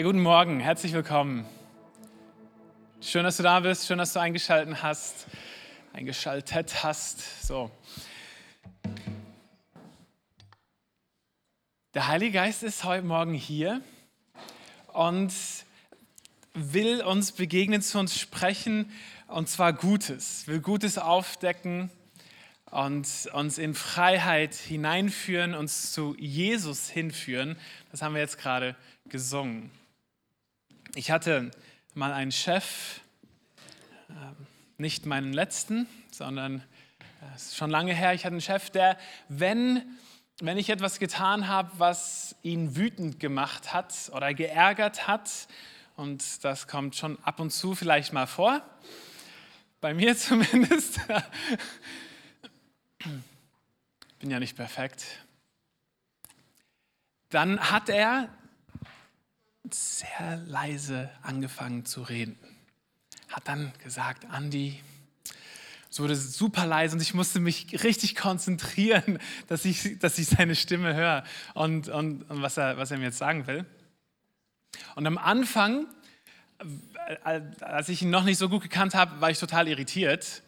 Ja, guten Morgen, herzlich willkommen. Schön, dass du da bist, schön, dass du eingeschaltet hast, eingeschaltet hast. So. Der Heilige Geist ist heute Morgen hier und will uns begegnen, zu uns sprechen und zwar Gutes, will Gutes aufdecken und uns in Freiheit hineinführen, uns zu Jesus hinführen. Das haben wir jetzt gerade gesungen. Ich hatte mal einen Chef, ähm, nicht meinen letzten, sondern es ist schon lange her, ich hatte einen Chef, der, wenn, wenn ich etwas getan habe, was ihn wütend gemacht hat oder geärgert hat, und das kommt schon ab und zu vielleicht mal vor, bei mir zumindest, bin ja nicht perfekt, dann hat er sehr leise angefangen zu reden. Hat dann gesagt, Andi, es wurde super leise und ich musste mich richtig konzentrieren, dass ich, dass ich seine Stimme höre und, und, und was, er, was er mir jetzt sagen will. Und am Anfang, als ich ihn noch nicht so gut gekannt habe, war ich total irritiert,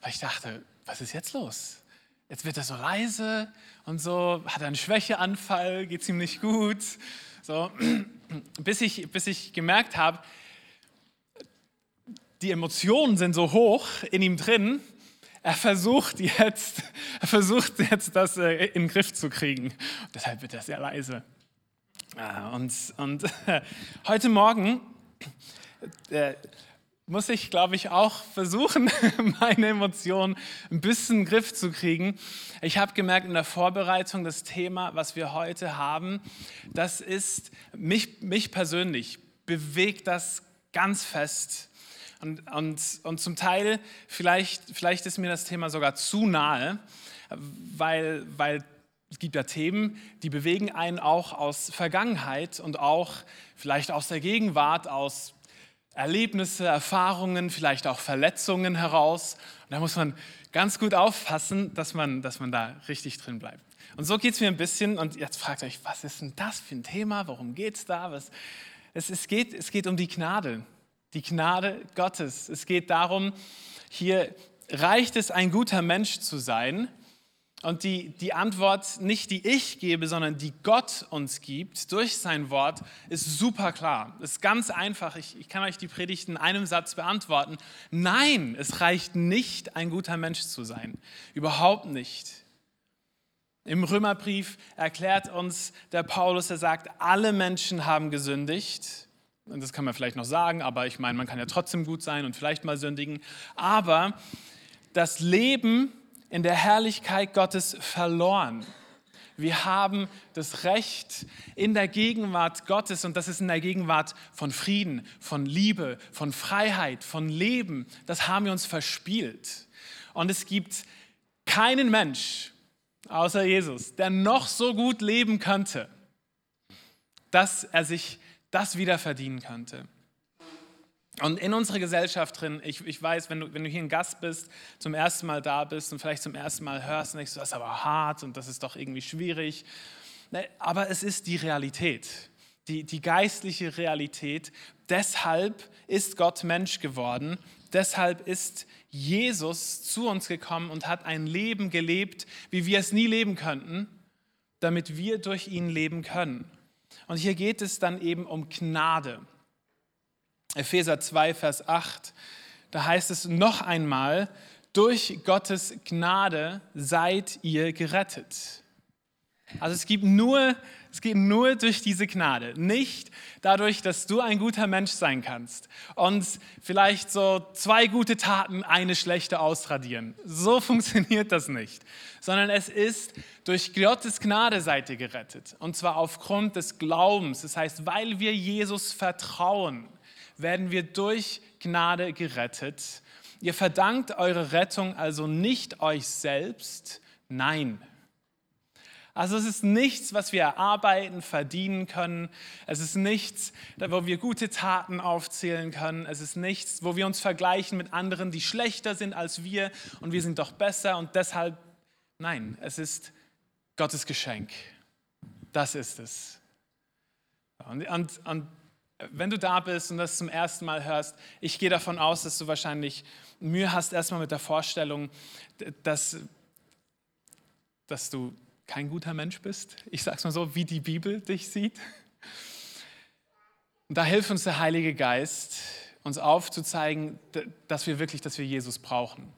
weil ich dachte, was ist jetzt los? Jetzt wird er so leise und so, hat einen Schwächeanfall, geht es ihm nicht gut. So, bis ich, bis ich gemerkt habe, die Emotionen sind so hoch in ihm drin, er versucht jetzt, er versucht jetzt das äh, in den Griff zu kriegen. Deshalb wird er sehr leise. Und, und heute Morgen äh, muss ich, glaube ich, auch versuchen, meine Emotionen ein bisschen in den Griff zu kriegen. Ich habe gemerkt in der Vorbereitung, das Thema, was wir heute haben, das ist mich, mich persönlich, bewegt das ganz fest. Und, und, und zum Teil, vielleicht, vielleicht ist mir das Thema sogar zu nahe, weil, weil es gibt ja Themen, die bewegen einen auch aus Vergangenheit und auch vielleicht aus der Gegenwart, aus Erlebnisse, Erfahrungen, vielleicht auch Verletzungen heraus. Und da muss man ganz gut aufpassen, dass man, dass man da richtig drin bleibt. Und so geht es mir ein bisschen. Und jetzt fragt euch, was ist denn das für ein Thema? Worum geht es da? Was, es, es, geht, es geht um die Gnade, die Gnade Gottes. Es geht darum, hier reicht es, ein guter Mensch zu sein und die, die Antwort nicht die ich gebe, sondern die Gott uns gibt durch sein Wort, ist super klar. Ist ganz einfach. Ich, ich kann euch die Predigt in einem Satz beantworten. Nein, es reicht nicht, ein guter Mensch zu sein. Überhaupt nicht. Im Römerbrief erklärt uns der Paulus, er sagt, alle Menschen haben gesündigt. Und das kann man vielleicht noch sagen, aber ich meine, man kann ja trotzdem gut sein und vielleicht mal sündigen. Aber das Leben in der Herrlichkeit Gottes verloren. Wir haben das Recht in der Gegenwart Gottes und das ist in der Gegenwart von Frieden, von Liebe, von Freiheit, von Leben. Das haben wir uns verspielt. Und es gibt keinen Mensch außer Jesus, der noch so gut leben könnte, dass er sich das wieder verdienen könnte. Und in unserer Gesellschaft drin, ich, ich weiß, wenn du, wenn du hier ein Gast bist, zum ersten Mal da bist und vielleicht zum ersten Mal hörst, denkst du, das ist aber hart und das ist doch irgendwie schwierig. Ne, aber es ist die Realität, die, die geistliche Realität. Deshalb ist Gott Mensch geworden. Deshalb ist Jesus zu uns gekommen und hat ein Leben gelebt, wie wir es nie leben könnten, damit wir durch ihn leben können. Und hier geht es dann eben um Gnade. Epheser 2, Vers 8, da heißt es noch einmal, durch Gottes Gnade seid ihr gerettet. Also es gibt nur, es geht nur durch diese Gnade, nicht dadurch, dass du ein guter Mensch sein kannst und vielleicht so zwei gute Taten eine schlechte ausradieren. So funktioniert das nicht, sondern es ist durch Gottes Gnade seid ihr gerettet und zwar aufgrund des Glaubens. Das heißt, weil wir Jesus vertrauen werden wir durch Gnade gerettet. Ihr verdankt eure Rettung also nicht euch selbst, nein. Also es ist nichts, was wir erarbeiten, verdienen können. Es ist nichts, wo wir gute Taten aufzählen können. Es ist nichts, wo wir uns vergleichen mit anderen, die schlechter sind als wir und wir sind doch besser und deshalb, nein, es ist Gottes Geschenk. Das ist es. Und, und, und wenn du da bist und das zum ersten Mal hörst, ich gehe davon aus, dass du wahrscheinlich Mühe hast erstmal mit der Vorstellung, dass, dass du kein guter Mensch bist. Ich sage es mal so, wie die Bibel dich sieht. Da hilft uns der Heilige Geist, uns aufzuzeigen, dass wir wirklich, dass wir Jesus brauchen.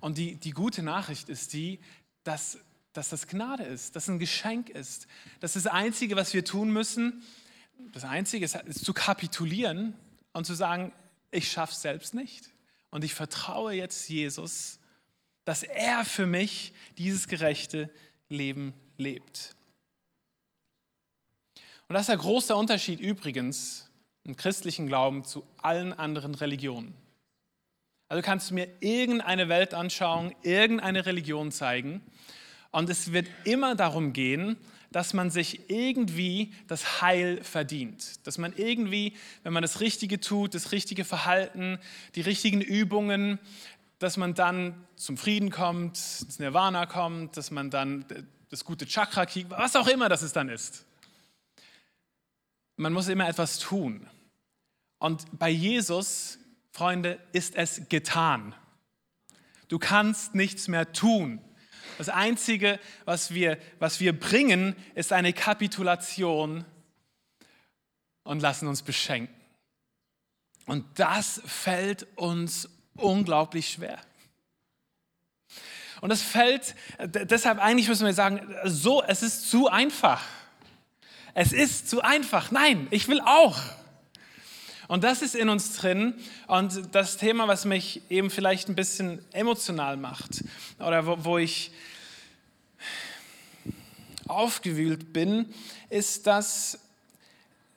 Und die, die gute Nachricht ist die, dass, dass das Gnade ist, dass ein Geschenk ist. Das ist das Einzige, was wir tun müssen, das Einzige ist, ist zu kapitulieren und zu sagen, ich schaffe es selbst nicht. Und ich vertraue jetzt Jesus, dass er für mich dieses gerechte Leben lebt. Und das ist der große Unterschied übrigens im christlichen Glauben zu allen anderen Religionen. Also kannst du mir irgendeine Weltanschauung, irgendeine Religion zeigen und es wird immer darum gehen, dass man sich irgendwie das Heil verdient. Dass man irgendwie, wenn man das Richtige tut, das richtige Verhalten, die richtigen Übungen, dass man dann zum Frieden kommt, ins Nirvana kommt, dass man dann das gute Chakra kriegt, was auch immer das es dann ist. Man muss immer etwas tun. Und bei Jesus, Freunde, ist es getan. Du kannst nichts mehr tun. Das Einzige, was wir, was wir bringen, ist eine Kapitulation und lassen uns beschenken. Und das fällt uns unglaublich schwer. Und es fällt, deshalb eigentlich müssen wir sagen, so, es ist zu einfach. Es ist zu einfach. Nein, ich will auch. Und das ist in uns drin. Und das Thema, was mich eben vielleicht ein bisschen emotional macht oder wo, wo ich aufgewühlt bin, ist, dass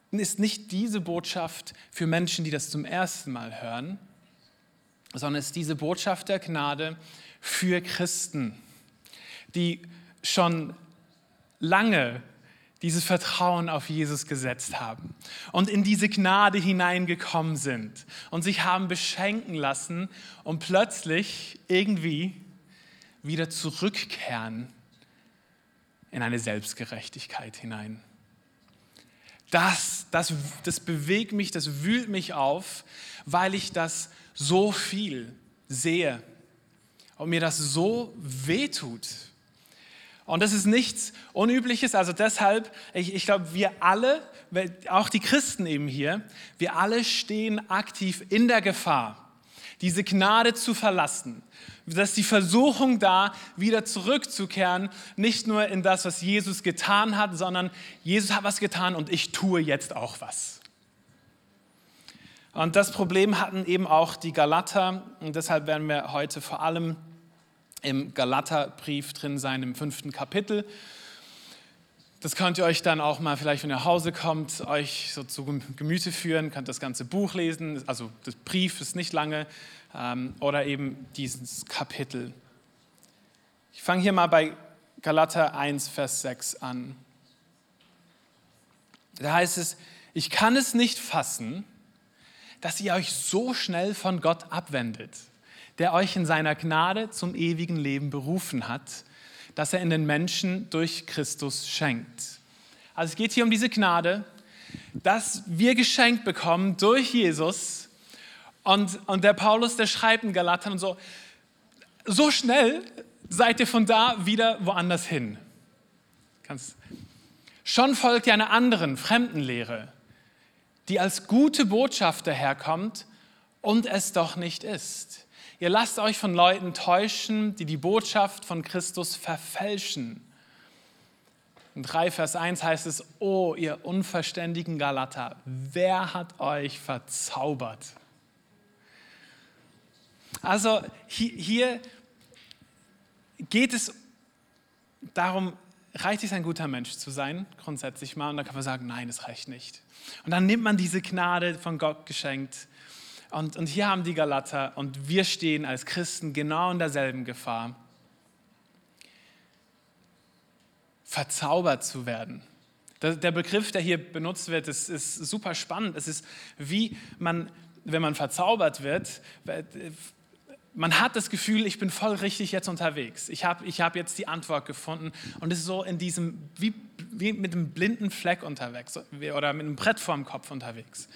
ist nicht diese Botschaft für Menschen, die das zum ersten Mal hören, sondern es ist diese Botschaft der Gnade für Christen, die schon lange dieses Vertrauen auf Jesus gesetzt haben und in diese Gnade hineingekommen sind und sich haben beschenken lassen und plötzlich irgendwie wieder zurückkehren in eine Selbstgerechtigkeit hinein. Das, das, das bewegt mich, das wühlt mich auf, weil ich das so viel sehe und mir das so wehtut. Und das ist nichts Unübliches. Also deshalb, ich, ich glaube, wir alle, auch die Christen eben hier, wir alle stehen aktiv in der Gefahr, diese Gnade zu verlassen. Das ist die Versuchung da, wieder zurückzukehren, nicht nur in das, was Jesus getan hat, sondern Jesus hat was getan und ich tue jetzt auch was. Und das Problem hatten eben auch die Galater und deshalb werden wir heute vor allem im Galaterbrief drin sein, im fünften Kapitel. Das könnt ihr euch dann auch mal, vielleicht wenn ihr nach Hause kommt, euch so zu Gemüte führen, könnt das ganze Buch lesen. Also das Brief ist nicht lange ähm, oder eben dieses Kapitel. Ich fange hier mal bei Galater 1, Vers 6 an. Da heißt es, ich kann es nicht fassen, dass ihr euch so schnell von Gott abwendet der euch in seiner Gnade zum ewigen Leben berufen hat, das er in den Menschen durch Christus schenkt. Also es geht hier um diese Gnade, dass wir geschenkt bekommen durch Jesus. Und, und der Paulus, der schreibt in Galatern und so, so schnell seid ihr von da wieder woanders hin. Kannst. Schon folgt ja einer anderen Fremdenlehre, die als gute Botschaft daherkommt und es doch nicht ist. Ihr lasst euch von Leuten täuschen, die die Botschaft von Christus verfälschen. In 3 Vers 1 heißt es, oh ihr unverständigen Galater, wer hat euch verzaubert? Also hier, geht es darum, reicht es ein guter Mensch zu sein, grundsätzlich mal, und dann kann man sagen, nein, es reicht nicht. Und dann nimmt man diese Gnade von Gott geschenkt und, und hier haben die Galater und wir stehen als Christen genau in derselben Gefahr, verzaubert zu werden. Der Begriff, der hier benutzt wird, ist, ist super spannend. Es ist wie man, wenn man verzaubert wird, man hat das Gefühl, ich bin voll richtig jetzt unterwegs. Ich habe ich hab jetzt die Antwort gefunden und ist so in diesem, wie wie mit einem blinden Fleck unterwegs oder mit einem Brett vorm Kopf unterwegs.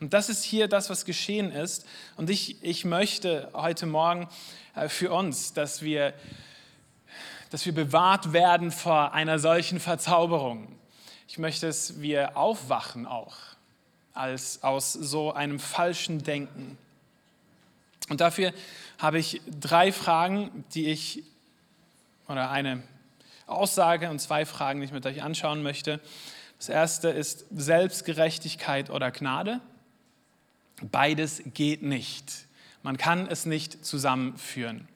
Und das ist hier das, was geschehen ist. Und ich, ich möchte heute Morgen äh, für uns, dass wir, dass wir bewahrt werden vor einer solchen Verzauberung. Ich möchte, dass wir aufwachen auch als aus so einem falschen Denken. Und dafür habe ich drei Fragen, die ich, oder eine Aussage und zwei Fragen, die ich mit euch anschauen möchte. Das erste ist Selbstgerechtigkeit oder Gnade. Beides geht nicht. Man kann es nicht zusammenführen.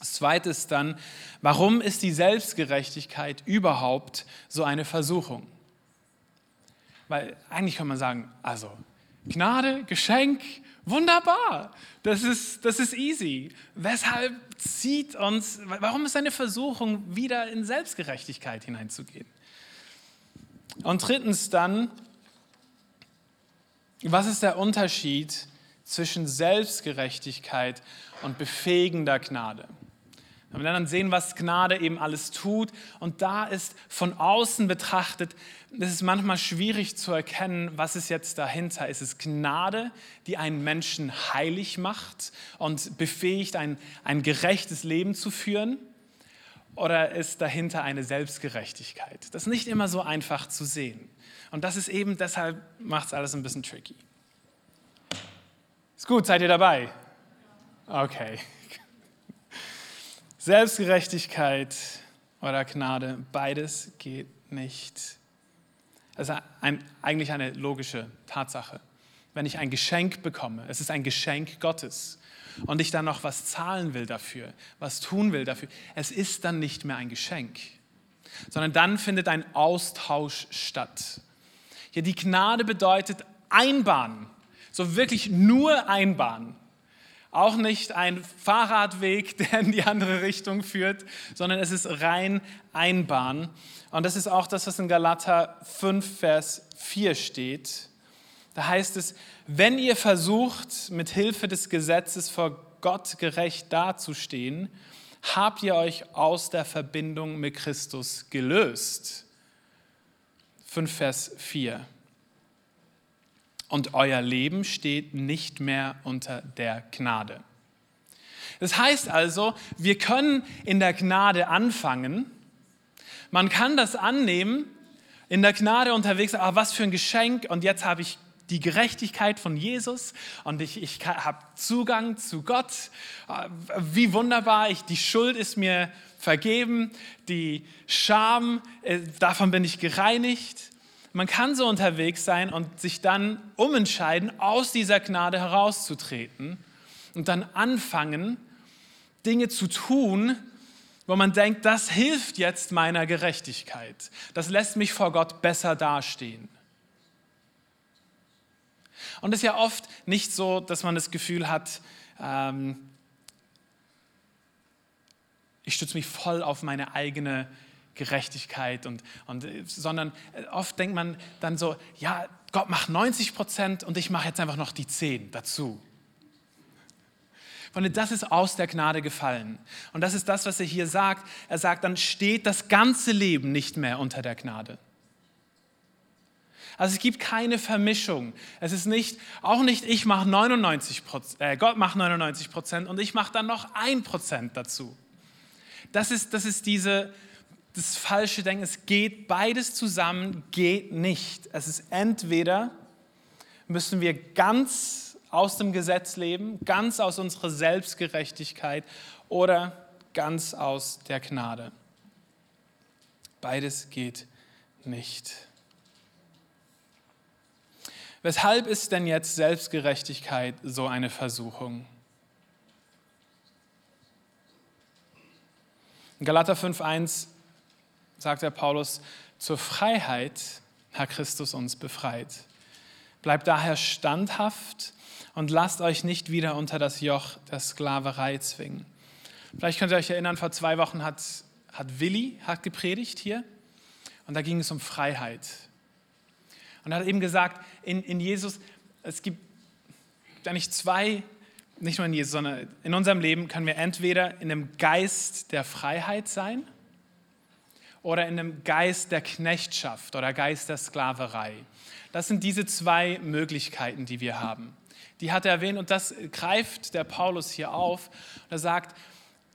Das zweite ist dann, warum ist die Selbstgerechtigkeit überhaupt so eine Versuchung? Weil eigentlich kann man sagen, also Gnade, Geschenk, wunderbar, das ist, das ist easy. Weshalb zieht uns, warum ist eine Versuchung, wieder in Selbstgerechtigkeit hineinzugehen? Und drittens dann, was ist der Unterschied zwischen Selbstgerechtigkeit und befähigender Gnade? Wir werden dann sehen, was Gnade eben alles tut. Und da ist von außen betrachtet, es ist manchmal schwierig zu erkennen, was ist jetzt dahinter. Ist es Gnade, die einen Menschen heilig macht und befähigt, ein, ein gerechtes Leben zu führen? Oder ist dahinter eine Selbstgerechtigkeit? Das ist nicht immer so einfach zu sehen. Und das ist eben, deshalb macht es alles ein bisschen tricky. Ist gut, seid ihr dabei? Okay. Selbstgerechtigkeit oder Gnade, beides geht nicht. Das ist ein, eigentlich eine logische Tatsache. Wenn ich ein Geschenk bekomme, es ist ein Geschenk Gottes und ich dann noch was zahlen will dafür, was tun will dafür, es ist dann nicht mehr ein Geschenk, sondern dann findet ein Austausch statt. Hier die Gnade bedeutet Einbahn, so wirklich nur Einbahn. Auch nicht ein Fahrradweg, der in die andere Richtung führt, sondern es ist rein Einbahn. Und das ist auch das, was in Galater 5, Vers 4 steht. Da heißt es, wenn ihr versucht, mit Hilfe des Gesetzes vor Gott gerecht dazustehen, habt ihr euch aus der Verbindung mit Christus gelöst. 5 Vers 4 und euer Leben steht nicht mehr unter der Gnade. Das heißt also, wir können in der Gnade anfangen. Man kann das annehmen, in der Gnade unterwegs, aber was für ein Geschenk und jetzt habe ich die Gerechtigkeit von Jesus und ich, ich habe Zugang zu Gott. Wie wunderbar, ich, die Schuld ist mir vergeben, die Scham, äh, davon bin ich gereinigt. Man kann so unterwegs sein und sich dann umentscheiden, aus dieser Gnade herauszutreten und dann anfangen, Dinge zu tun, wo man denkt, das hilft jetzt meiner Gerechtigkeit. Das lässt mich vor Gott besser dastehen. Und es ist ja oft nicht so, dass man das Gefühl hat, ähm, ich stütze mich voll auf meine eigene Gerechtigkeit, und, und, sondern oft denkt man dann so, ja, Gott macht 90 Prozent und ich mache jetzt einfach noch die 10 dazu. Und das ist aus der Gnade gefallen. Und das ist das, was er hier sagt. Er sagt, dann steht das ganze Leben nicht mehr unter der Gnade. Also es gibt keine Vermischung. Es ist nicht, auch nicht, ich mache 99 Prozent, äh, Gott macht 99 Prozent und ich mache dann noch ein Prozent dazu. Das ist, das ist diese, das falsche Denken. Es geht beides zusammen, geht nicht. Es ist entweder müssen wir ganz aus dem Gesetz leben, ganz aus unserer Selbstgerechtigkeit oder ganz aus der Gnade. Beides geht nicht. Weshalb ist denn jetzt Selbstgerechtigkeit so eine Versuchung? In Galater 5.1 sagt der Paulus, zur Freiheit hat Christus uns befreit. Bleibt daher standhaft und lasst euch nicht wieder unter das Joch der Sklaverei zwingen. Vielleicht könnt ihr euch erinnern, vor zwei Wochen hat, hat Willi hat gepredigt hier und da ging es um Freiheit. Und er hat eben gesagt, in, in Jesus, es gibt eigentlich zwei, nicht nur in Jesus, sondern in unserem Leben können wir entweder in einem Geist der Freiheit sein oder in einem Geist der Knechtschaft oder Geist der Sklaverei. Das sind diese zwei Möglichkeiten, die wir haben. Die hat er erwähnt und das greift der Paulus hier auf. Und er sagt,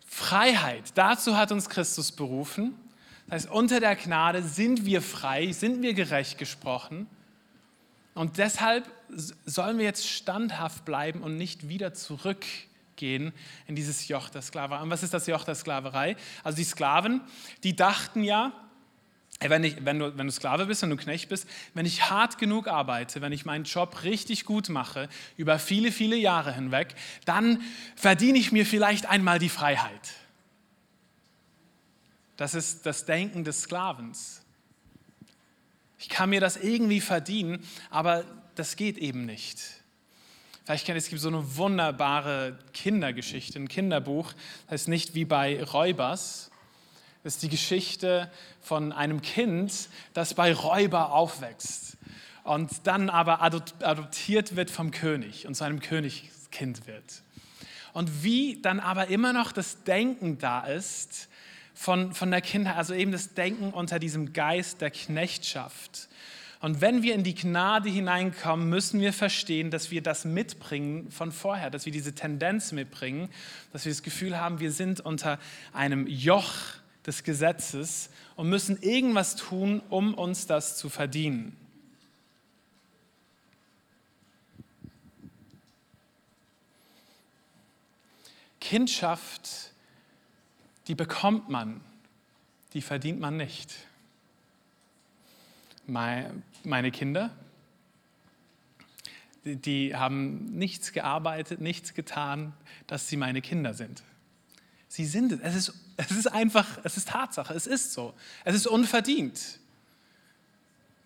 Freiheit, dazu hat uns Christus berufen. Das heißt, unter der Gnade sind wir frei, sind wir gerecht gesprochen. Und deshalb sollen wir jetzt standhaft bleiben und nicht wieder zurückgehen in dieses Joch der Sklaverei. Und was ist das Joch der Sklaverei? Also die Sklaven, die dachten ja, wenn, ich, wenn, du, wenn du Sklave bist, wenn du Knecht bist, wenn ich hart genug arbeite, wenn ich meinen Job richtig gut mache, über viele, viele Jahre hinweg, dann verdiene ich mir vielleicht einmal die Freiheit. Das ist das Denken des Sklavens. Ich kann mir das irgendwie verdienen, aber das geht eben nicht. Vielleicht kennt ihr, es gibt so eine wunderbare Kindergeschichte, ein Kinderbuch, das heißt nicht wie bei Räubers, das ist die Geschichte von einem Kind, das bei Räuber aufwächst und dann aber adoptiert wird vom König und zu einem Königskind wird. Und wie dann aber immer noch das Denken da ist von, von der Kindheit, also eben das Denken unter diesem Geist der Knechtschaft. Und wenn wir in die Gnade hineinkommen, müssen wir verstehen, dass wir das mitbringen von vorher, dass wir diese Tendenz mitbringen, dass wir das Gefühl haben, wir sind unter einem Joch des Gesetzes und müssen irgendwas tun, um uns das zu verdienen. Kindschaft, die bekommt man, die verdient man nicht. Meine Kinder, die haben nichts gearbeitet, nichts getan, dass sie meine Kinder sind. Sie sind es. Es ist, es ist einfach, es ist Tatsache, es ist so. Es ist unverdient,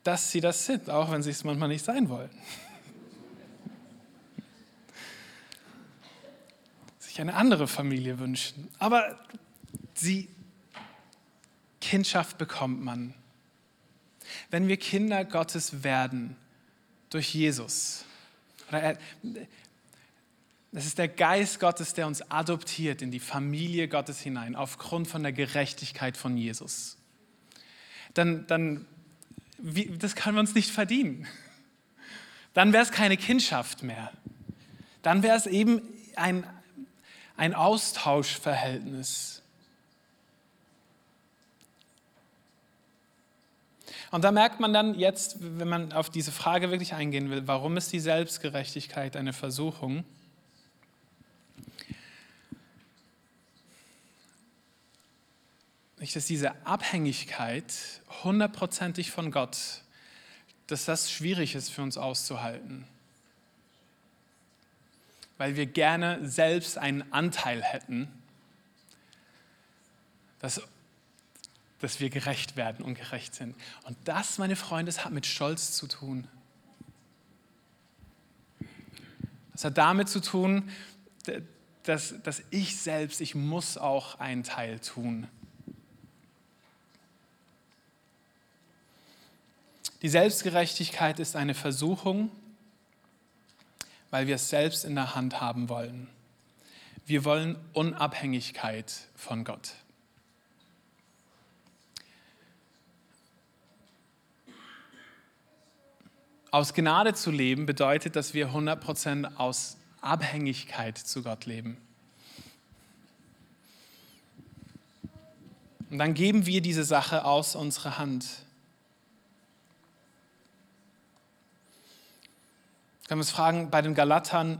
dass sie das sind, auch wenn sie es manchmal nicht sein wollen. Sich eine andere Familie wünschen. Aber sie, Kindschaft bekommt man. Wenn wir Kinder Gottes werden durch Jesus, es ist der Geist Gottes, der uns adoptiert in die Familie Gottes hinein, aufgrund von der Gerechtigkeit von Jesus. Dann, dann wie, das können wir uns nicht verdienen. Dann wäre es keine Kindschaft mehr. Dann wäre es eben ein, ein Austauschverhältnis. Und da merkt man dann jetzt, wenn man auf diese Frage wirklich eingehen will, warum ist die Selbstgerechtigkeit eine Versuchung? nicht, dass diese Abhängigkeit hundertprozentig von Gott, dass das schwierig ist für uns auszuhalten. Weil wir gerne selbst einen Anteil hätten, dass, dass wir gerecht werden und gerecht sind. Und das, meine Freunde, das hat mit Stolz zu tun. Das hat damit zu tun, dass, dass ich selbst, ich muss auch einen Teil tun. Die Selbstgerechtigkeit ist eine Versuchung, weil wir es selbst in der Hand haben wollen. Wir wollen Unabhängigkeit von Gott. Aus Gnade zu leben bedeutet, dass wir 100% aus Abhängigkeit zu Gott leben. Und dann geben wir diese Sache aus unserer Hand. können wir uns fragen bei den Galatern,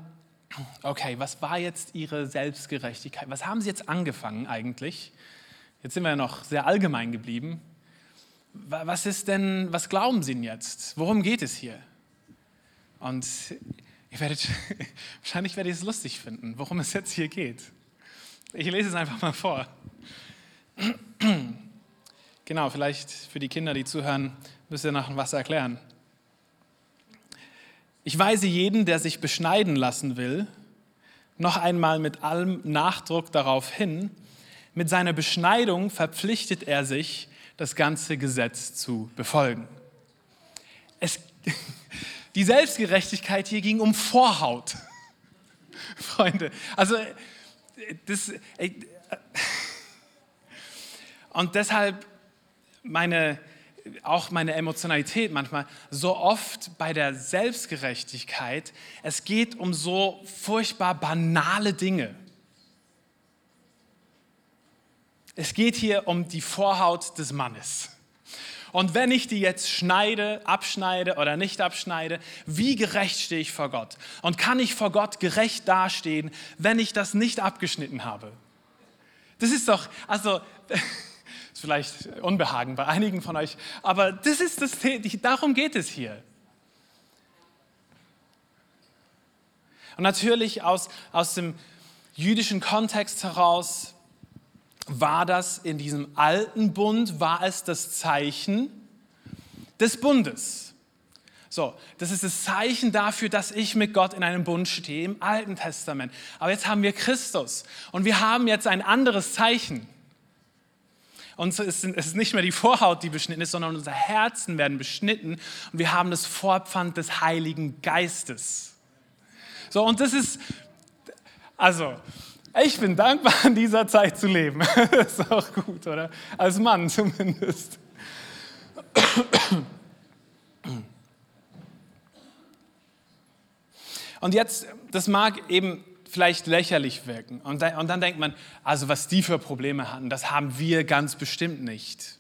okay, was war jetzt ihre Selbstgerechtigkeit? Was haben sie jetzt angefangen eigentlich? Jetzt sind wir ja noch sehr allgemein geblieben. Was ist denn, was glauben Sie denn jetzt? Worum geht es hier? Und ihr werdet, wahrscheinlich werdet ihr es lustig finden, worum es jetzt hier geht. Ich lese es einfach mal vor. Genau, vielleicht für die Kinder, die zuhören, müsst ihr noch was erklären. Ich weise jeden, der sich beschneiden lassen will, noch einmal mit allem Nachdruck darauf hin, mit seiner Beschneidung verpflichtet er sich, das ganze Gesetz zu befolgen. Es, die Selbstgerechtigkeit hier ging um Vorhaut. Freunde, also das, und deshalb meine, auch meine Emotionalität manchmal so oft bei der Selbstgerechtigkeit, es geht um so furchtbar banale Dinge. Es geht hier um die Vorhaut des Mannes. Und wenn ich die jetzt schneide, abschneide oder nicht abschneide, wie gerecht stehe ich vor Gott? Und kann ich vor Gott gerecht dastehen, wenn ich das nicht abgeschnitten habe? Das ist doch, also, ist vielleicht Unbehagen bei einigen von euch, aber das ist das, darum geht es hier. Und natürlich aus, aus dem jüdischen Kontext heraus war das in diesem alten Bund, war es das Zeichen des Bundes. So, das ist das Zeichen dafür, dass ich mit Gott in einem Bund stehe im Alten Testament. Aber jetzt haben wir Christus und wir haben jetzt ein anderes Zeichen. Und es ist nicht mehr die Vorhaut, die beschnitten ist, sondern unsere Herzen werden beschnitten und wir haben das Vorpfand des Heiligen Geistes. So, und das ist, also, ich bin dankbar, in dieser Zeit zu leben. Das ist auch gut, oder? Als Mann zumindest. Und jetzt, das mag eben vielleicht lächerlich wirken. Und dann, und dann denkt man, also was die für Probleme hatten, das haben wir ganz bestimmt nicht.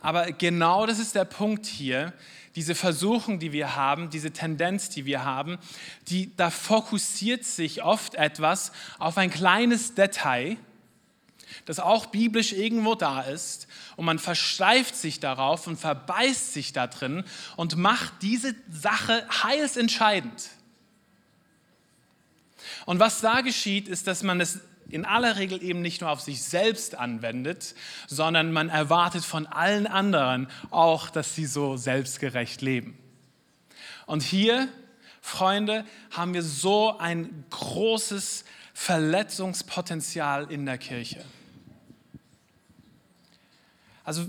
Aber genau das ist der Punkt hier diese Versuchung, die wir haben, diese Tendenz, die wir haben, die, da fokussiert sich oft etwas auf ein kleines Detail, das auch biblisch irgendwo da ist, und man versteift sich darauf und verbeißt sich da drin und macht diese Sache heilsentscheidend. Und was da geschieht, ist, dass man es in aller Regel eben nicht nur auf sich selbst anwendet, sondern man erwartet von allen anderen auch, dass sie so selbstgerecht leben. Und hier, Freunde, haben wir so ein großes Verletzungspotenzial in der Kirche. Also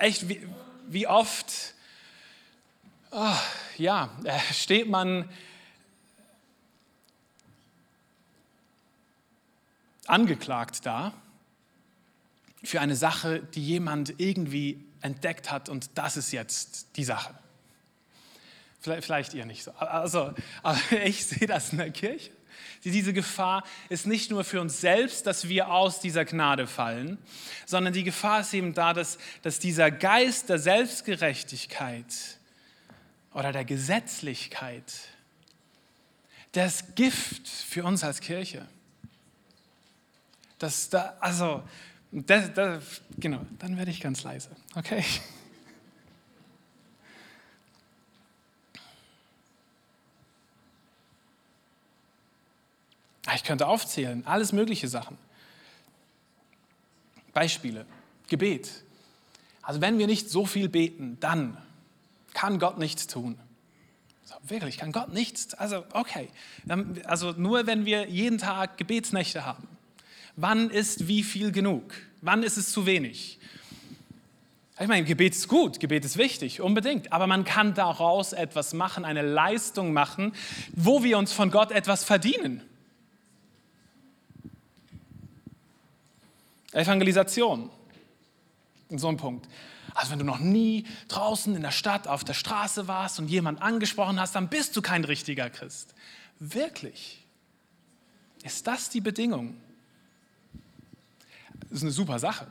echt, wie, wie oft, oh, ja, steht man angeklagt da für eine Sache, die jemand irgendwie entdeckt hat und das ist jetzt die Sache. Vielleicht, vielleicht ihr nicht so. Also, aber ich sehe das in der Kirche. Diese Gefahr ist nicht nur für uns selbst, dass wir aus dieser Gnade fallen, sondern die Gefahr ist eben da, dass, dass dieser Geist der Selbstgerechtigkeit oder der Gesetzlichkeit, das Gift für uns als Kirche. Das, da, also, das, das, genau, dann werde ich ganz leise, okay? Ich könnte aufzählen, alles mögliche Sachen. Beispiele, Gebet. Also wenn wir nicht so viel beten, dann kann Gott nichts tun. So, wirklich, kann Gott nichts? Also okay, also nur wenn wir jeden Tag Gebetsnächte haben. Wann ist wie viel genug? Wann ist es zu wenig? Ich meine, Gebet ist gut, Gebet ist wichtig, unbedingt. Aber man kann daraus etwas machen, eine Leistung machen, wo wir uns von Gott etwas verdienen. Evangelisation. So ein Punkt. Also wenn du noch nie draußen in der Stadt auf der Straße warst und jemand angesprochen hast, dann bist du kein richtiger Christ. Wirklich? Ist das die Bedingung? Ist eine super Sache,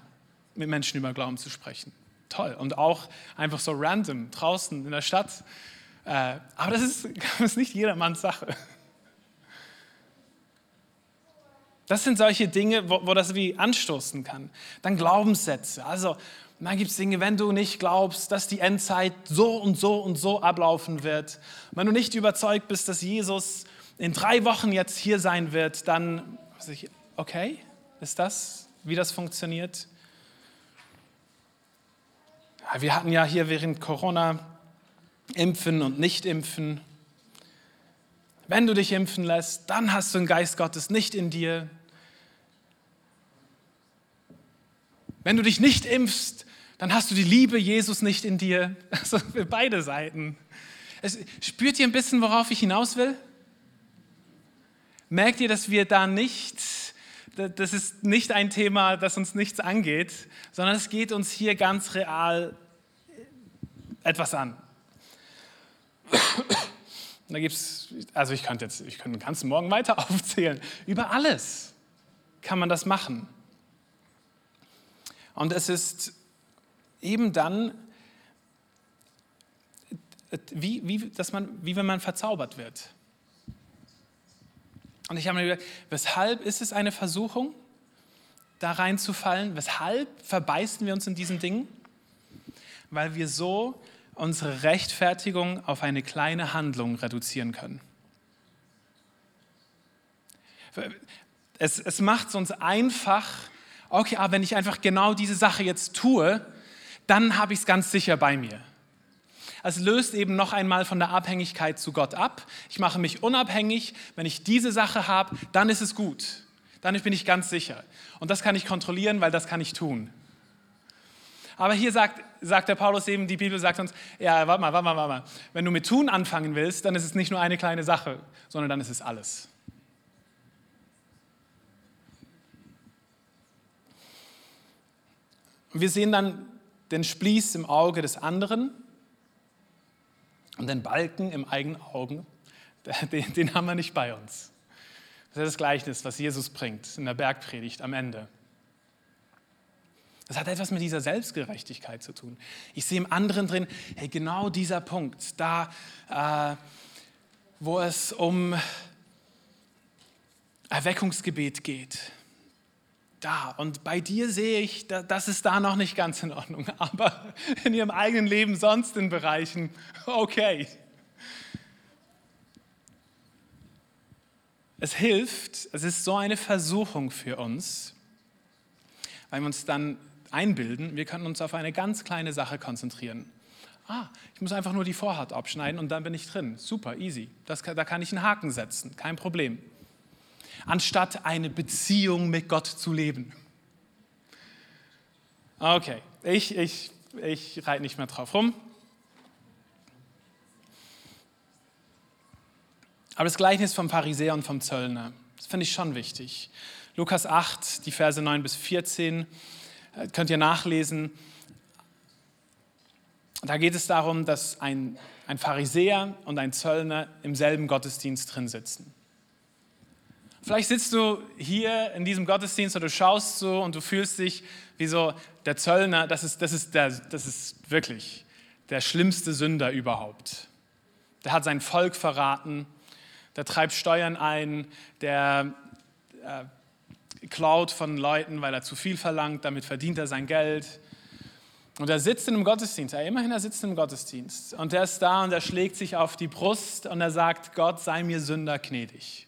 mit Menschen über Glauben zu sprechen. Toll. Und auch einfach so random draußen in der Stadt. Äh, aber das ist, das ist nicht jedermanns Sache. Das sind solche Dinge, wo, wo das wie anstoßen kann. Dann Glaubenssätze. Also, dann gibt es Dinge, wenn du nicht glaubst, dass die Endzeit so und so und so ablaufen wird, wenn du nicht überzeugt bist, dass Jesus in drei Wochen jetzt hier sein wird, dann, okay, ist das wie das funktioniert? Wir hatten ja hier während Corona Impfen und Nicht-Impfen. Wenn du dich impfen lässt, dann hast du den Geist Gottes nicht in dir. Wenn du dich nicht impfst, dann hast du die Liebe Jesus nicht in dir. Also für beide Seiten. Es, spürt ihr ein bisschen, worauf ich hinaus will? Merkt ihr, dass wir da nicht das ist nicht ein Thema, das uns nichts angeht, sondern es geht uns hier ganz real etwas an. Da gibt's, also ich könnte jetzt, ich könnte den ganzen Morgen weiter aufzählen. Über alles kann man das machen. Und es ist eben dann, wie, wie, dass man, wie wenn man verzaubert wird. Und ich habe mir gedacht, weshalb ist es eine Versuchung, da reinzufallen? Weshalb verbeißen wir uns in diesen Dingen? Weil wir so unsere Rechtfertigung auf eine kleine Handlung reduzieren können. Es, es macht es uns einfach, okay, aber wenn ich einfach genau diese Sache jetzt tue, dann habe ich es ganz sicher bei mir. Es löst eben noch einmal von der Abhängigkeit zu Gott ab. Ich mache mich unabhängig. Wenn ich diese Sache habe, dann ist es gut. Dann bin ich ganz sicher. Und das kann ich kontrollieren, weil das kann ich tun. Aber hier sagt, sagt der Paulus eben, die Bibel sagt uns, ja, warte mal, warte mal, warte mal. Wenn du mit tun anfangen willst, dann ist es nicht nur eine kleine Sache, sondern dann ist es alles. Wir sehen dann den Spieß im Auge des anderen und den Balken im eigenen Augen, den, den haben wir nicht bei uns. Das ist das Gleichnis, was Jesus bringt in der Bergpredigt am Ende. Das hat etwas mit dieser Selbstgerechtigkeit zu tun. Ich sehe im anderen drin, hey, genau dieser Punkt, da, äh, wo es um Erweckungsgebet geht. Da. Und bei dir sehe ich, das ist da noch nicht ganz in Ordnung. Aber in ihrem eigenen Leben sonst in Bereichen, okay. Es hilft, es ist so eine Versuchung für uns, weil wir uns dann einbilden, wir können uns auf eine ganz kleine Sache konzentrieren. Ah, ich muss einfach nur die Vorhaut abschneiden und dann bin ich drin. Super, easy. Das, da kann ich einen Haken setzen, kein Problem. Anstatt eine Beziehung mit Gott zu leben. Okay, ich, ich, ich reite nicht mehr drauf rum. Aber das Gleichnis vom Pharisäer und vom Zöllner, das finde ich schon wichtig. Lukas 8, die Verse 9 bis 14 könnt ihr nachlesen. Da geht es darum, dass ein, ein Pharisäer und ein Zöllner im selben Gottesdienst drin sitzen. Vielleicht sitzt du hier in diesem Gottesdienst oder du schaust so und du fühlst dich wie so der Zöllner, das ist, das ist, der, das ist wirklich der schlimmste Sünder überhaupt. Der hat sein Volk verraten, der treibt Steuern ein, der äh, klaut von Leuten, weil er zu viel verlangt, damit verdient er sein Geld. Und er sitzt in einem Gottesdienst, ja, immerhin er sitzt einem Gottesdienst. Und er ist da und er schlägt sich auf die Brust und er sagt, Gott sei mir Sünder gnädig.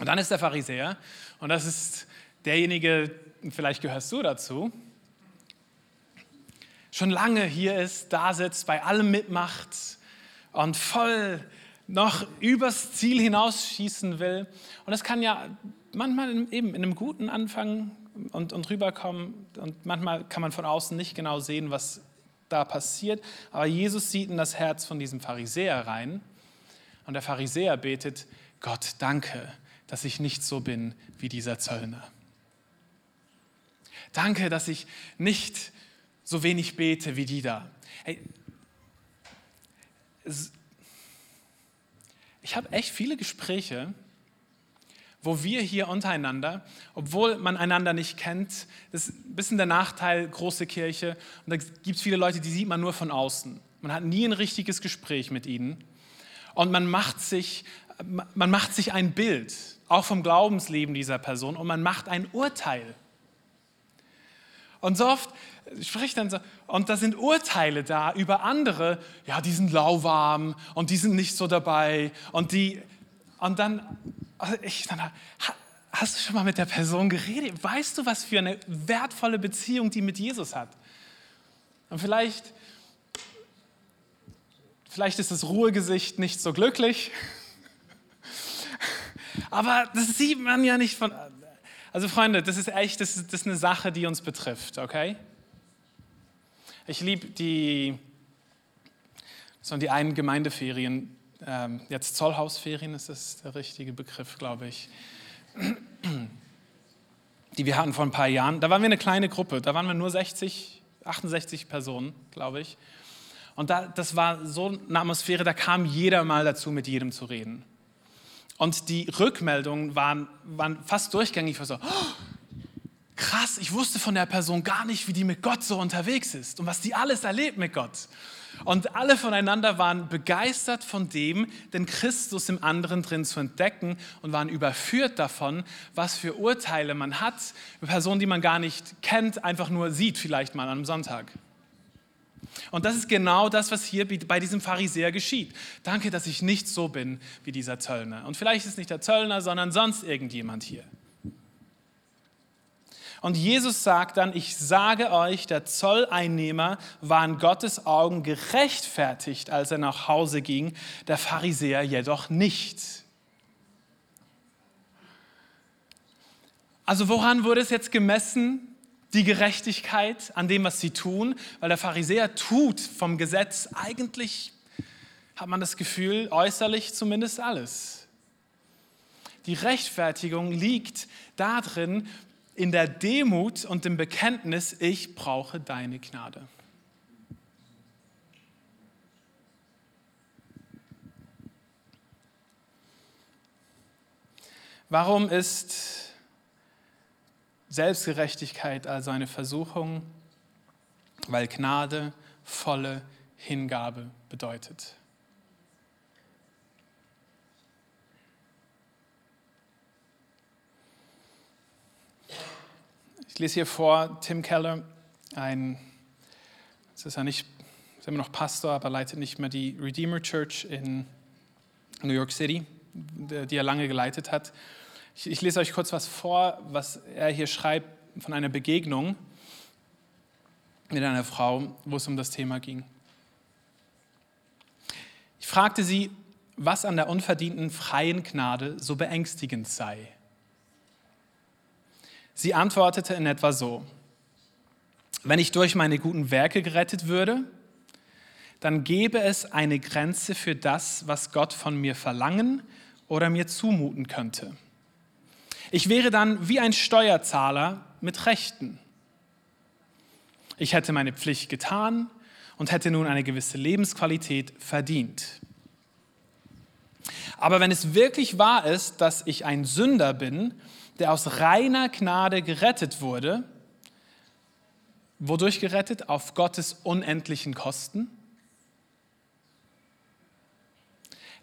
Und dann ist der Pharisäer, und das ist derjenige, vielleicht gehörst du dazu, schon lange hier ist, da sitzt, bei allem mitmacht und voll noch übers Ziel hinausschießen will. Und das kann ja manchmal eben in einem guten Anfang und, und rüberkommen und manchmal kann man von außen nicht genau sehen, was da passiert. Aber Jesus sieht in das Herz von diesem Pharisäer rein und der Pharisäer betet, Gott, danke, dass ich nicht so bin wie dieser Zöllner. Danke, dass ich nicht so wenig bete wie die da. Hey, ich habe echt viele Gespräche, wo wir hier untereinander, obwohl man einander nicht kennt, das ist ein bisschen der Nachteil, große Kirche, und da gibt es viele Leute, die sieht man nur von außen. Man hat nie ein richtiges Gespräch mit ihnen. Und man macht sich, man macht sich ein Bild, auch vom Glaubensleben dieser Person, und man macht ein Urteil. Und so oft spricht dann so, und da sind Urteile da über andere, ja, die sind lauwarm und die sind nicht so dabei und die, und dann, also ich, dann hast du schon mal mit der Person geredet? Weißt du, was für eine wertvolle Beziehung die mit Jesus hat? Und vielleicht, vielleicht ist das Ruhegesicht nicht so glücklich, aber das sieht man ja nicht von. Also Freunde, das ist echt, das ist, das ist eine Sache, die uns betrifft, okay? Ich liebe die, so die einen Gemeindeferien, ähm, jetzt Zollhausferien ist das der richtige Begriff, glaube ich. die wir hatten vor ein paar Jahren. Da waren wir eine kleine Gruppe, da waren wir nur 60, 68 Personen, glaube ich. Und da, das war so eine Atmosphäre, da kam jeder mal dazu, mit jedem zu reden. Und die Rückmeldungen waren, waren fast durchgängig für so, oh, krass, ich wusste von der Person gar nicht, wie die mit Gott so unterwegs ist und was die alles erlebt mit Gott. Und alle voneinander waren begeistert von dem, den Christus im anderen drin zu entdecken und waren überführt davon, was für Urteile man hat über Personen, die man gar nicht kennt, einfach nur sieht vielleicht mal einem Sonntag. Und das ist genau das, was hier bei diesem Pharisäer geschieht. Danke, dass ich nicht so bin wie dieser Zöllner. Und vielleicht ist nicht der Zöllner, sondern sonst irgendjemand hier. Und Jesus sagt dann, ich sage euch, der Zolleinnehmer war in Gottes Augen gerechtfertigt, als er nach Hause ging, der Pharisäer jedoch nicht. Also woran wurde es jetzt gemessen, die Gerechtigkeit an dem, was sie tun? Weil der Pharisäer tut vom Gesetz eigentlich, hat man das Gefühl, äußerlich zumindest alles. Die Rechtfertigung liegt darin, in der Demut und dem Bekenntnis, ich brauche deine Gnade. Warum ist Selbstgerechtigkeit also eine Versuchung? Weil Gnade volle Hingabe bedeutet. Ich lese hier vor Tim Keller, ein, das ist ja nicht, ist immer noch Pastor, aber leitet nicht mehr die Redeemer Church in New York City, die er lange geleitet hat. Ich, ich lese euch kurz was vor, was er hier schreibt von einer Begegnung mit einer Frau, wo es um das Thema ging. Ich fragte sie, was an der unverdienten freien Gnade so beängstigend sei. Sie antwortete in etwa so, wenn ich durch meine guten Werke gerettet würde, dann gäbe es eine Grenze für das, was Gott von mir verlangen oder mir zumuten könnte. Ich wäre dann wie ein Steuerzahler mit Rechten. Ich hätte meine Pflicht getan und hätte nun eine gewisse Lebensqualität verdient. Aber wenn es wirklich wahr ist, dass ich ein Sünder bin der aus reiner Gnade gerettet wurde. Wodurch gerettet? Auf Gottes unendlichen Kosten.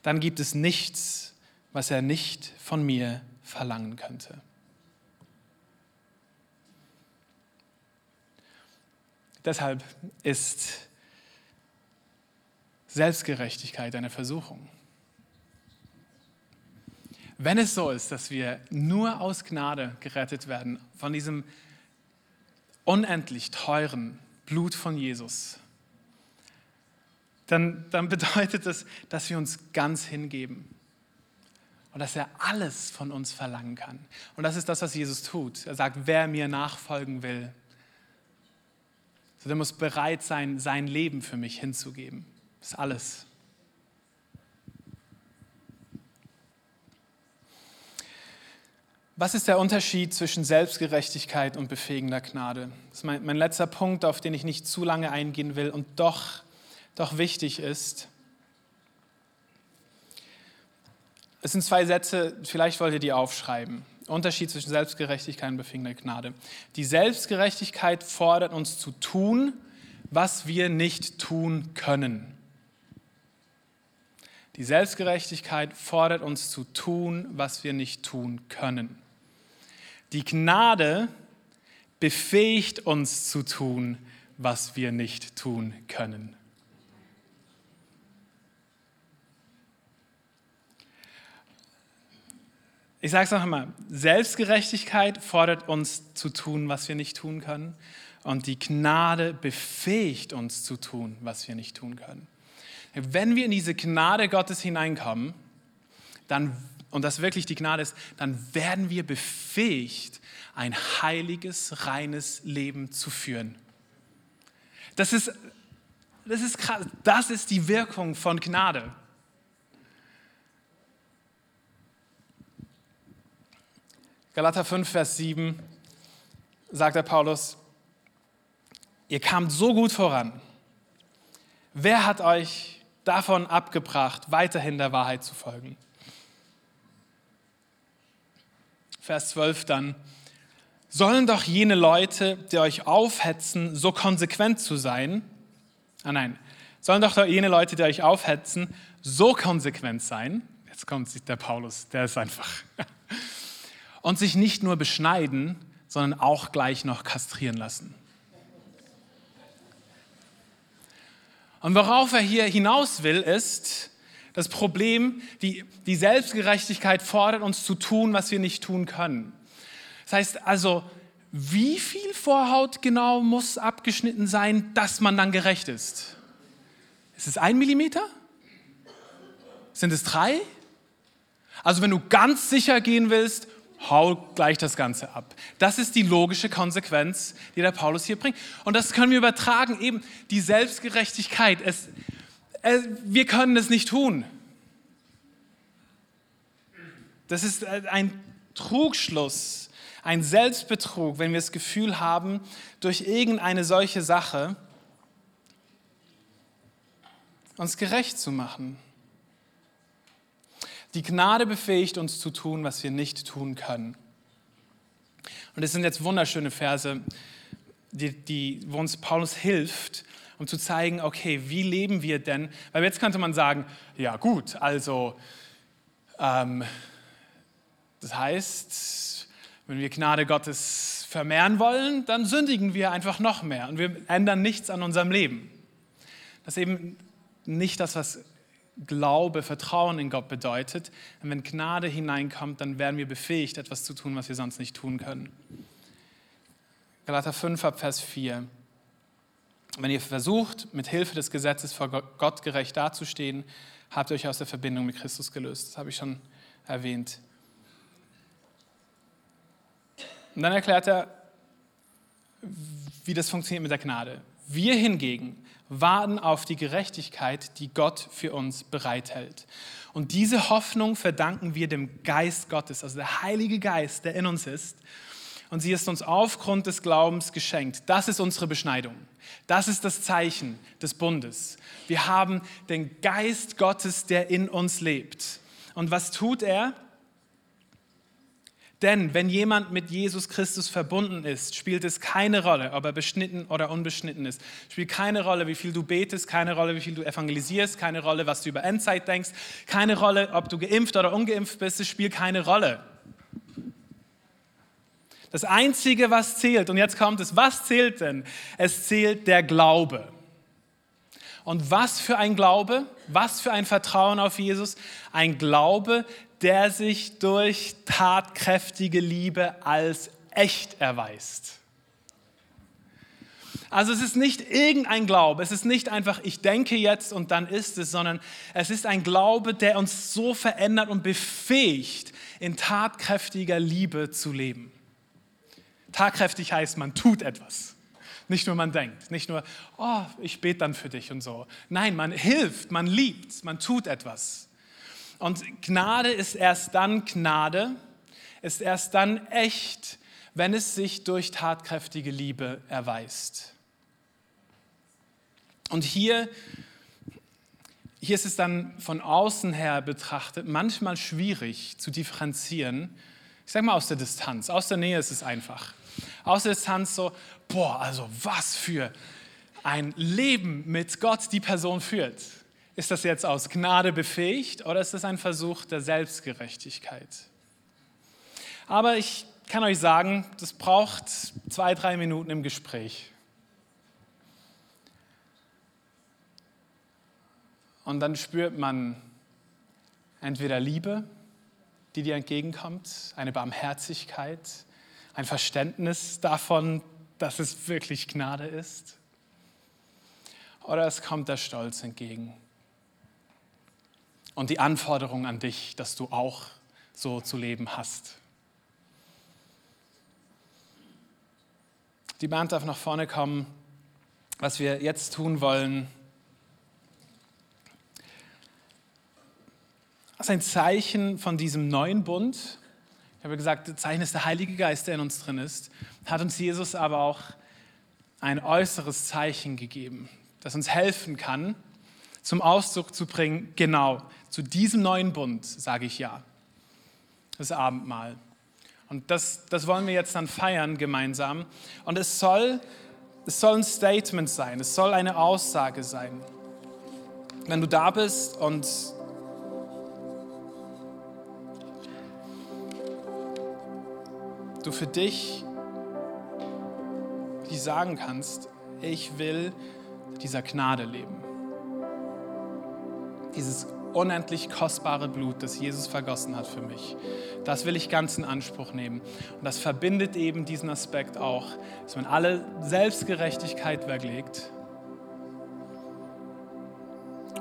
Dann gibt es nichts, was er nicht von mir verlangen könnte. Deshalb ist Selbstgerechtigkeit eine Versuchung. Wenn es so ist, dass wir nur aus Gnade gerettet werden, von diesem unendlich teuren Blut von Jesus, dann, dann bedeutet das, dass wir uns ganz hingeben und dass er alles von uns verlangen kann. Und das ist das, was Jesus tut. Er sagt, wer mir nachfolgen will, der muss bereit sein, sein Leben für mich hinzugeben. Das ist alles. Was ist der Unterschied zwischen Selbstgerechtigkeit und befähigender Gnade? Das ist mein, mein, letzter Punkt, auf den ich nicht zu lange eingehen will und doch, doch wichtig ist. Es sind zwei Sätze, vielleicht wollt ihr die aufschreiben. Unterschied zwischen Selbstgerechtigkeit und befähigender Gnade. Die Selbstgerechtigkeit fordert uns zu tun, was wir nicht tun können. Die Selbstgerechtigkeit fordert uns zu tun, was wir nicht tun können. Die Gnade befähigt uns zu tun, was wir nicht tun können. Ich sage es noch einmal, Selbstgerechtigkeit fordert uns zu tun, was wir nicht tun können. Und die Gnade befähigt uns zu tun, was wir nicht tun können. Wenn wir in diese Gnade Gottes hineinkommen, dann und das wirklich die Gnade ist, dann werden wir befähigt, ein heiliges, reines Leben zu führen. Das ist, das ist krass. Das ist die Wirkung von Gnade. Galater 5, Vers 7 sagt der Paulus, ihr kamt so gut voran. Wer hat euch davon abgebracht, weiterhin der Wahrheit zu folgen? Vers 12 dann, sollen doch jene Leute, die euch aufhetzen, so konsequent zu sein, ah nein, sollen doch jene Leute, die euch aufhetzen, so konsequent sein, jetzt kommt der Paulus, der ist einfach, und sich nicht nur beschneiden, sondern auch gleich noch kastrieren lassen. Und worauf er hier hinaus will, ist das Problem, die, die Selbstgerechtigkeit fordert uns zu tun, was wir nicht tun können. Das heißt also, wie viel Vorhaut genau muss abgeschnitten sein, dass man dann gerecht ist? Ist es ein Millimeter? Sind es drei? Also wenn du ganz sicher gehen willst, hau gleich das Ganze ab. Das ist die logische Konsequenz, die der Paulus hier bringt. Und das können wir übertragen, eben die Selbstgerechtigkeit. Es, es, wir können es nicht tun. Das ist ein Trugschluss, ein Selbstbetrug, wenn wir das Gefühl haben, durch irgendeine solche Sache uns gerecht zu machen. Die Gnade befähigt uns zu tun, was wir nicht tun können. Und es sind jetzt wunderschöne Verse, die, die, wo uns Paulus hilft, um zu zeigen, okay, wie leben wir denn? Weil jetzt könnte man sagen, ja gut, also ähm, das heißt, wenn wir Gnade Gottes vermehren wollen, dann sündigen wir einfach noch mehr und wir ändern nichts an unserem Leben. Das ist eben nicht das, was Glaube, Vertrauen in Gott bedeutet. Und wenn Gnade hineinkommt, dann werden wir befähigt, etwas zu tun, was wir sonst nicht tun können. Galater 5 ab Vers 4. Wenn ihr versucht, mit Hilfe des Gesetzes vor Gott gerecht dazustehen, habt ihr euch aus der Verbindung mit Christus gelöst. Das habe ich schon erwähnt. Und dann erklärt er, wie das funktioniert mit der Gnade. Wir hingegen warten auf die Gerechtigkeit, die Gott für uns bereithält. Und diese Hoffnung verdanken wir dem Geist Gottes, also der Heilige Geist, der in uns ist. Und sie ist uns aufgrund des Glaubens geschenkt. Das ist unsere Beschneidung. Das ist das Zeichen des Bundes. Wir haben den Geist Gottes, der in uns lebt. Und was tut er? Denn wenn jemand mit Jesus Christus verbunden ist, spielt es keine Rolle, ob er beschnitten oder unbeschnitten ist. Spielt keine Rolle, wie viel du betest, keine Rolle, wie viel du evangelisierst, keine Rolle, was du über Endzeit denkst, keine Rolle, ob du geimpft oder ungeimpft bist, es spielt keine Rolle. Das Einzige, was zählt, und jetzt kommt es, was zählt denn? Es zählt der Glaube. Und was für ein Glaube, was für ein Vertrauen auf Jesus? Ein Glaube, der sich durch tatkräftige Liebe als echt erweist. Also es ist nicht irgendein Glaube, es ist nicht einfach, ich denke jetzt und dann ist es, sondern es ist ein Glaube, der uns so verändert und befähigt, in tatkräftiger Liebe zu leben. Tatkräftig heißt, man tut etwas. Nicht nur man denkt, nicht nur, oh, ich bete dann für dich und so. Nein, man hilft, man liebt, man tut etwas. Und Gnade ist erst dann Gnade, ist erst dann echt, wenn es sich durch tatkräftige Liebe erweist. Und hier, hier ist es dann von außen her betrachtet manchmal schwierig zu differenzieren. Ich sage mal aus der Distanz. Aus der Nähe ist es einfach. Aus der Distanz so, boah, also was für ein Leben mit Gott die Person führt. Ist das jetzt aus Gnade befähigt oder ist das ein Versuch der Selbstgerechtigkeit? Aber ich kann euch sagen, das braucht zwei, drei Minuten im Gespräch. Und dann spürt man entweder Liebe, die dir entgegenkommt, eine Barmherzigkeit, ein Verständnis davon, dass es wirklich Gnade ist. Oder es kommt der Stolz entgegen und die Anforderung an dich, dass du auch so zu leben hast. Die Band darf nach vorne kommen. Was wir jetzt tun wollen, ist ein Zeichen von diesem neuen Bund, Ich habe gesagt, das Zeichen ist der Heilige Geist, der in uns drin ist. Hat uns Jesus aber auch ein äußeres Zeichen gegeben, das uns helfen kann, zum Ausdruck zu bringen, genau, zu diesem neuen Bund sage ich ja. Das Abendmahl. Und das, das wollen wir jetzt dann feiern gemeinsam. Und es soll, es soll ein Statement sein, es soll eine Aussage sein. Wenn du da bist und du für dich die sagen kannst, ich will dieser Gnade leben. Dieses unendlich kostbare Blut, das Jesus vergossen hat für mich. Das will ich ganz in Anspruch nehmen. Und das verbindet eben diesen Aspekt auch, dass man alle Selbstgerechtigkeit weglegt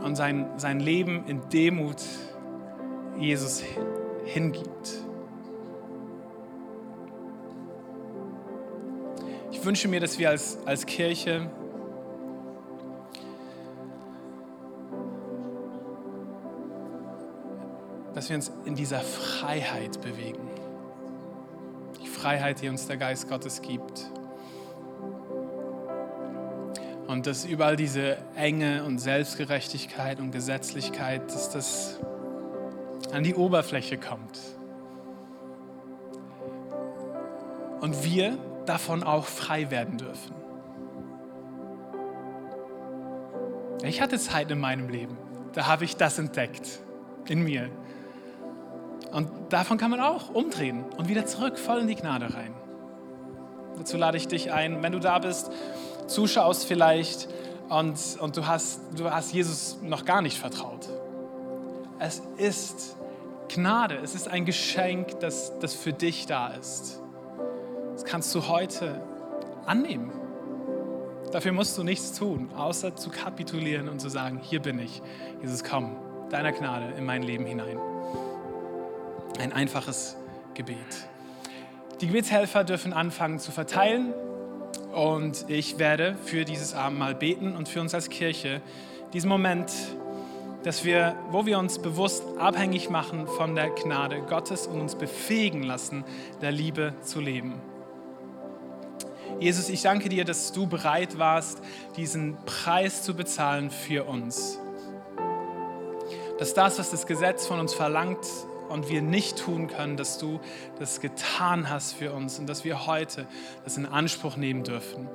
und sein, sein Leben in Demut Jesus hingibt. Ich wünsche mir, dass wir als, als Kirche wir uns in dieser Freiheit bewegen. Die Freiheit, die uns der Geist Gottes gibt. Und dass überall diese Enge und Selbstgerechtigkeit und Gesetzlichkeit, dass das an die Oberfläche kommt. Und wir davon auch frei werden dürfen. Ich hatte Zeit in meinem Leben, da habe ich das entdeckt in mir. Und davon kann man auch umdrehen und wieder zurück, voll in die Gnade rein. Dazu lade ich dich ein, wenn du da bist, zuschaust vielleicht und, und du, hast, du hast Jesus noch gar nicht vertraut. Es ist Gnade, es ist ein Geschenk, das, das für dich da ist. Das kannst du heute annehmen. Dafür musst du nichts tun, außer zu kapitulieren und zu sagen, hier bin ich. Jesus, komm, deiner Gnade in mein Leben hinein. Ein einfaches Gebet. Die Gebetshelfer dürfen anfangen zu verteilen und ich werde für dieses Abendmahl beten und für uns als Kirche diesen Moment, dass wir, wo wir uns bewusst abhängig machen von der Gnade Gottes und uns befähigen lassen, der Liebe zu leben. Jesus, ich danke dir, dass du bereit warst, diesen Preis zu bezahlen für uns. Dass das, was das Gesetz von uns verlangt, und wir nicht tun können, dass du das getan hast für uns und dass wir heute das in Anspruch nehmen dürfen.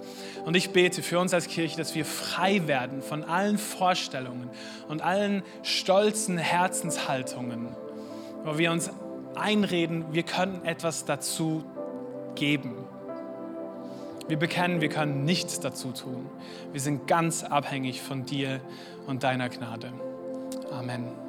Und ich bete für uns als Kirche, dass wir frei werden von allen Vorstellungen und allen stolzen Herzenshaltungen, wo wir uns einreden, wir können etwas dazu geben. Wir bekennen, wir können nichts dazu tun. Wir sind ganz abhängig von dir und deiner Gnade. Amen.